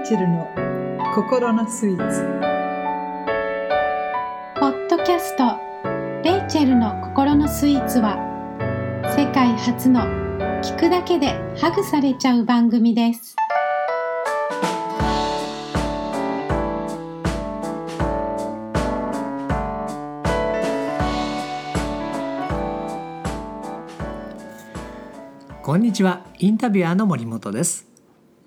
イチェルの心のスイーツ。ポッドキャスト「レイチェルの心のスイーツは」世界初の聞くだけでハグされちゃう番組です。こんにちは。インタビュアーの森本です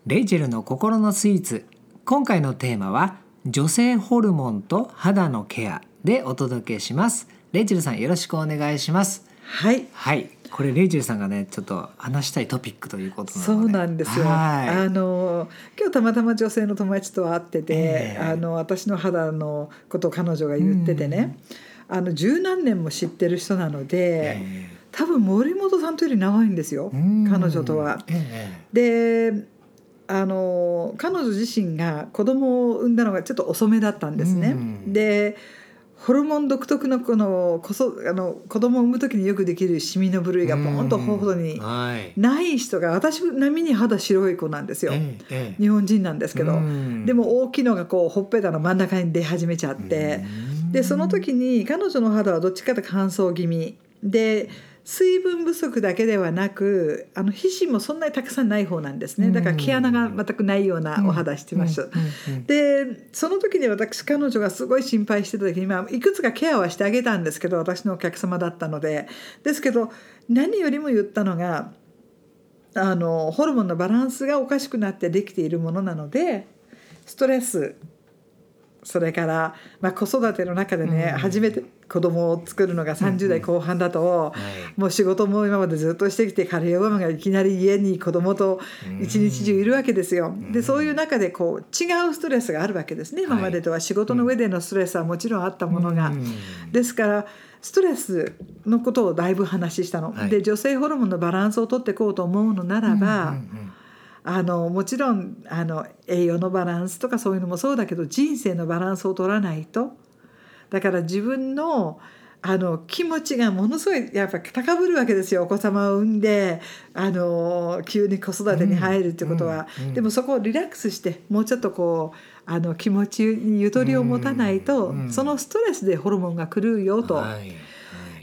レイチェルの心のスイーツ。今回のテーマは女性ホルモンと肌のケアでお届けします。レイチェルさんよろしくお願いします。はい。はい。これレイチェルさんがねちょっと話したいトピックということなので。そうなんですよ。はい。あの今日たまたま女性の友達と会ってて、ええ。あの私の肌のことを彼女が言っててね、あの十何年も知ってる人なので、え多分森本さんとより長いんですよ。彼女とは。え。であの彼女自身が子供を産んだのがちょっと遅めだったんですね。うん。でホルモン独特のこのこそあの子供を産む時によくできるシミの部類えがポンと頬にない人が私並みに肌白い子なんですよ、ええええ。日本人なんですけど、うん。でも大きいのがこうほっぺたの真ん中に出始めちゃって、でその時に彼女の肌はどっちかと乾燥気味。で水分不足だけではなくあの皮脂もそんなにたくさんない方なんですね。だから毛穴が全くないようなお肌してました。うん。うん。うん。でその時に私彼女がすごい心配してた時に、まあ、いくつかケアはしてあげたんですけど私のお客様だったので。ですけど何よりも言ったのがあのホルモンのバランスがおかしくなってできているものなのでストレスそれから、まあ、子育ての中でね、うん。初めて子供を作るのが30代後半だと、はい。もう仕事も今までずっとしてきてカレーママがいきなり家に子供と一日中いるわけですよ。でそういう中でこう違うストレスがあるわけですね。今までとは仕事の上でのストレスはもちろんあったものが。うん。ですからストレスのことをだいぶ話したの。はい。で女性ホルモンのバランスをとっていこうと思うのならば、うんうんあのもちろんあの栄養のバランスとかそういうのもそうだけど人生のバランスを取らないと。だから自分のあの気持ちがものすごいやっぱ高ぶるわけですよ。お子様を産んであの急に子育てに入るってことは、うんうんでもそこをリラックスしてもうちょっとこうあの気持ちにゆとりを持たないと、うんうん。そのストレスでホルモンが狂うよと。はいはい。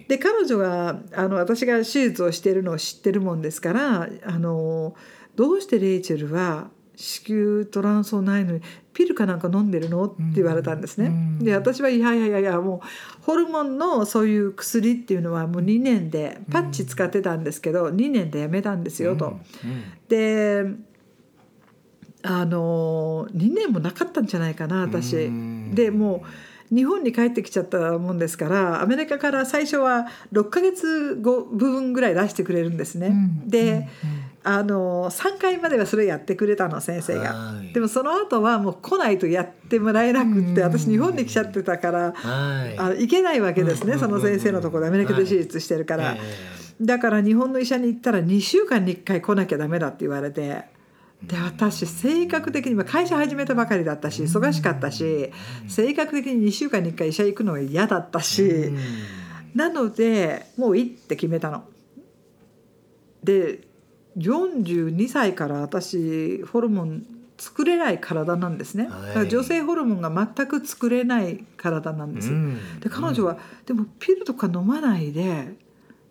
で彼女があの私が手術をしているのを知ってるもんですからあのどうしてレイチェルは子宮トランスないのにピルかなんか飲んでるの？って言われたんですね。うんで私はいやいやいやいやもうホルモンのそういう薬っていうのはもう2年でパッチ使ってたんですけど2年でやめたんですよと。うん。であの2年もなかったんじゃないかな私。うん。でもう日本に帰ってきちゃったもんですからアメリカから最初は6ヶ月後分ぐらい出してくれるんですね。うん。であの3回まではそれやってくれたの先生が。はい。でもその後はもう来ないとやってもらえなくってうん。私日本に来ちゃってたからはい。あの行けないわけですねうんその先生のところでアメリカで手術してるから。えだから日本の医者に行ったら2週間に1回来なきゃダメだって言われて。で私性格的にまあ会社始めたばかりだったし忙しかったし性格的に2週間に1回医者行くのが嫌だったえし。うん。なのでもういいって決めたの。で42歳から私ホルモン作れない体なんですね、はい。だから女性ホルモンが全く作れない体なんです。うん。で彼女は、でもピルとか飲まないで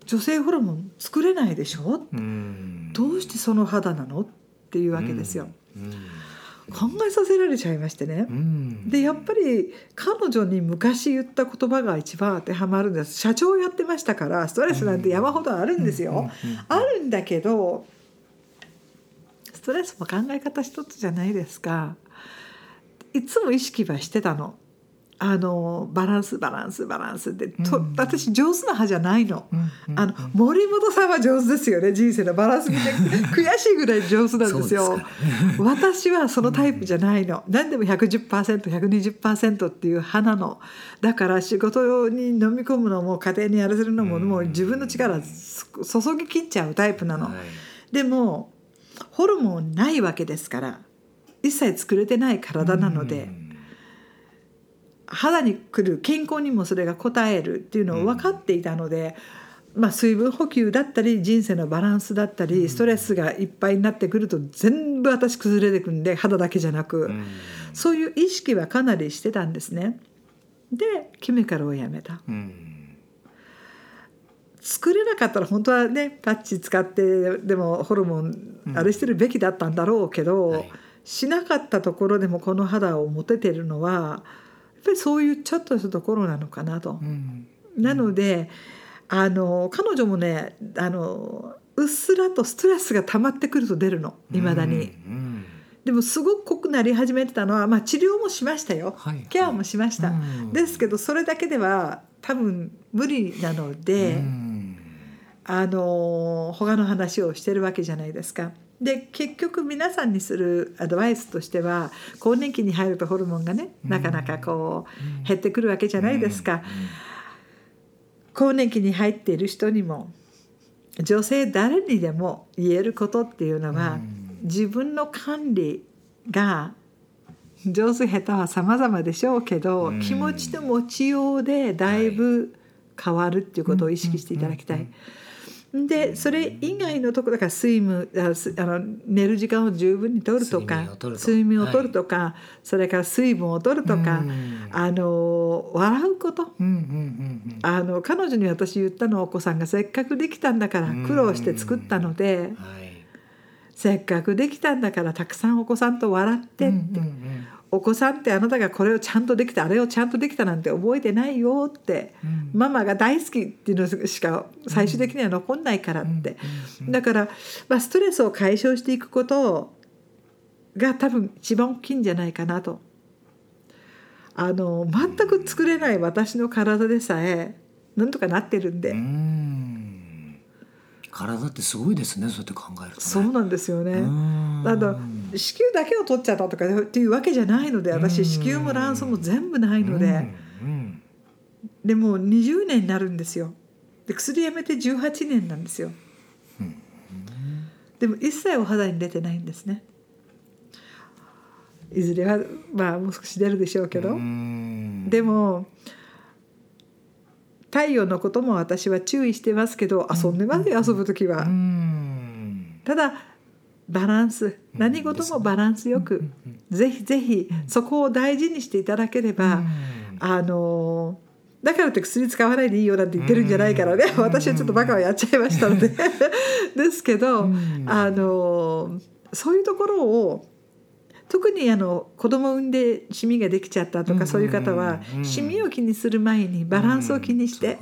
女性ホルモン作れないでしょ？うん。どうしてその肌なの？っていうわけですよ、うん考えさせられちゃいましてね。う、ん。でやっぱり彼女に昔言った言葉が一番当てはまるんです。社長やってましたからストレスなんて山ほどあるんですよ、あるんだけどストレスも考え方一つじゃないですか。いつも意識はしてたのあのバランスバランスバランスで、とうん私上手な派じゃないの。うんうんあの森本さんは上手ですよね人生のバランス見て 悔しいぐらい上手なんですよ。私はそのタイプじゃないの。何でも 110%120% っていう派なの。だから仕事に飲み込むのも家庭にやらせるのもうんもう自分の力す注ぎ切っちゃうタイプなの。はいでもホルモンないわけですから一切作れてない体なので。うん肌に来る健康にもそれが応えるっていうのを分かっていたので、まあ、水分補給だったり人生のバランスだったりストレスがいっぱいになってくると全部私崩れてくんで肌だけじゃなく、うん。そういう意識はかなりしてたんですね。でケミカルをやめた。うん。作れなかったら本当はねパッチ使ってでもホルモンあれしてるべきだったんだろうけど、はい。しなかったところでもこの肌を持ててるのはぱりそういうちょっとしたところなのかなと。うん。なのであの彼女もねあのうっすらとストレスが溜まってくると出るの。いまだに。うんでもすごく濃くなり始めてたのは、まあ、治療もしましたよ、はい。ケアもしました、うん。ですけどそれだけでは多分無理なので。うんあの他の話をしてるわけじゃないですか。で結局皆さんにするアドバイスとしては更年期に入るとホルモンがねなかなかこう減ってくるわけじゃないですか。更年期に入っている人にも女性誰にでも言えることっていうのは自分の管理が上手下手は様々でしょうけどうん。気持ちの持ちようでだいぶ変わるっていうことを意識していただきたい。でそれ以外のところだから睡眠あの寝る時間を十分にとるとか睡眠をとると。睡眠をとるとか、それから水分をとるとか、うん。あの笑うこと。あの彼女に私言ったのはお子さんがせっかくできたんだから苦労して作ったので、うんはい。せっかくできたんだからたくさんお子さんと笑ってって、お子さんってあなたがこれをちゃんとできたあれをちゃんとできたなんて覚えてないよって、うん。ママが大好きっていうのしか最終的には残んないからって、うん。だから、まあ、ストレスを解消していくことが多分一番大きいんじゃないかなと。あの全く作れない私の体でさえなんとかなってるんで、うん。体ってすごいですねそうやって考えるとね。そうなんですよね。うん。あの子宮だけを取っちゃったとかっていうわけじゃないのでうん。私子宮も卵巣も全部ないので、うんでもう20年になるんですよ。で薬やめて18年なんですよ、でも一切お肌に出てないんですね。いずれはまあもう少し出るでしょうけど、うん。でも太陽のことも私は注意してますけど遊んでますよ遊ぶ時は、うん。ただバランス。何事もバランスよく、ぜひぜひそこを大事にしていただければ、あのだからって薬使わないでいいよなんて言ってるんじゃないからね、うん。私はちょっとバカをやっちゃいましたので。ですけど、うん。あのそういうところを特にあの子供産んでシミができちゃったとか、うんそういう方は、うんシミを気にする前にバランスを気にして、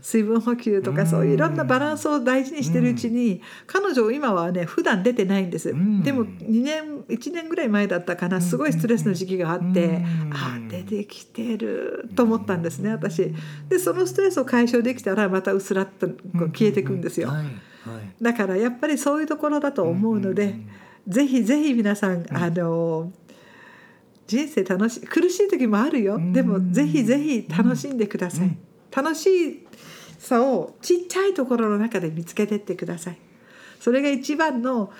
水分補給とかうんそういういろんなバランスを大事にしてるうちに、彼女今はね普段出てないんです、ん。でも2年1年ぐらい前だったかなすごいストレスの時期があって、うんあ出てきてると思ったんですね私。でそのストレスを解消できたらまたうすらっと消えていくんですよ、だからやっぱりそういうところだと思うので、ぜひぜひ皆さん、あの人生楽しい苦しい時もあるよ、でもぜひぜひ楽しんでください、楽しいさをちっちゃいところの中で見つけてってください。それが一番の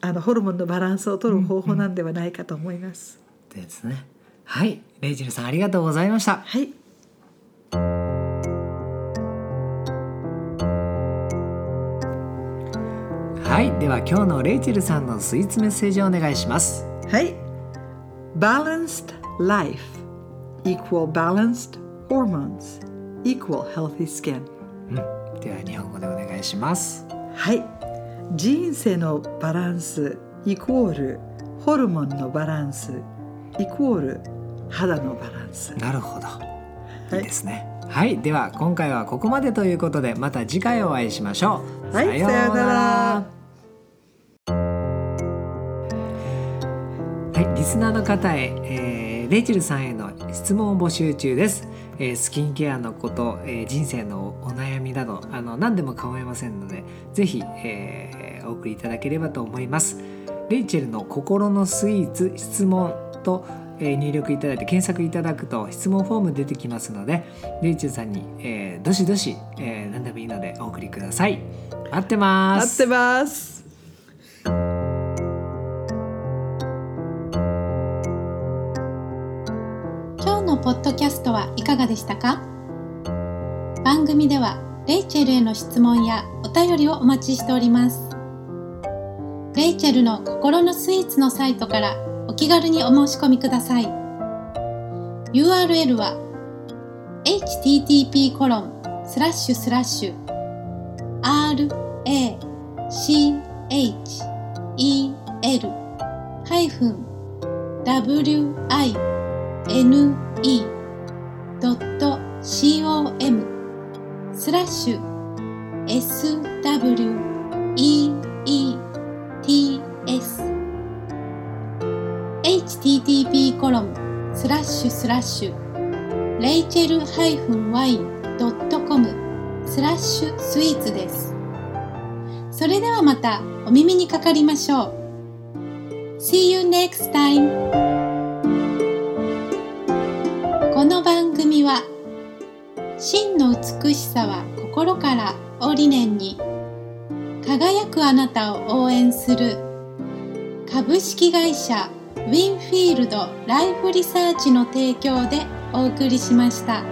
あのホルモンのバランスを取る方法なんではないかと思います、ですね。はい。レイチェルさんありがとうございました。はいはいでは今日のレイチェルさんのスイーツメッセージをお願いします。はい。Balanced life equal balanced hormones equal healthy skin. うんでは日本語でお願いします。はい。人生のバランスイコールホルモンのバランスイコール肌のバランス。なるほど。い。いいですね。はい、では今回はここまでということでまた次回お会いしましょう。はいさようならリスナーの方へ、えーレイチェルさんへの質問を募集中です、えースキンケアのこと、えー人生のお悩みなどあの何でも構いませんのでぜひ、えーお送りいただければと思います。レイチェルの心のスイーツ質問と、えー入力いただいて検索いただくと質問フォーム出てきますのでレイチェルさんに、えーどしどし、えー何でもいいのでお送りください。待ってます。待ってます。ポッドキャストはいかがでしたか？番組ではレイチェルへの質問やお便りをお待ちしております。レイチェルの心のスイーツのサイトからお気軽にお申し込みください。URL は http コロンスラッシュスラッシュ rachel -wn E. ドット、C. O. M. スラッシュ s w e e t s http コロンスラッシュスラッシュレイチェルハイフンワインドットコムスラッシュスイーツですそれではまたお耳にかかりましょう See you next time! 真の美しさは心からを理念に輝くあなたを応援する株式会社ウィンフィールドライフリサーチの提供でお送りしました。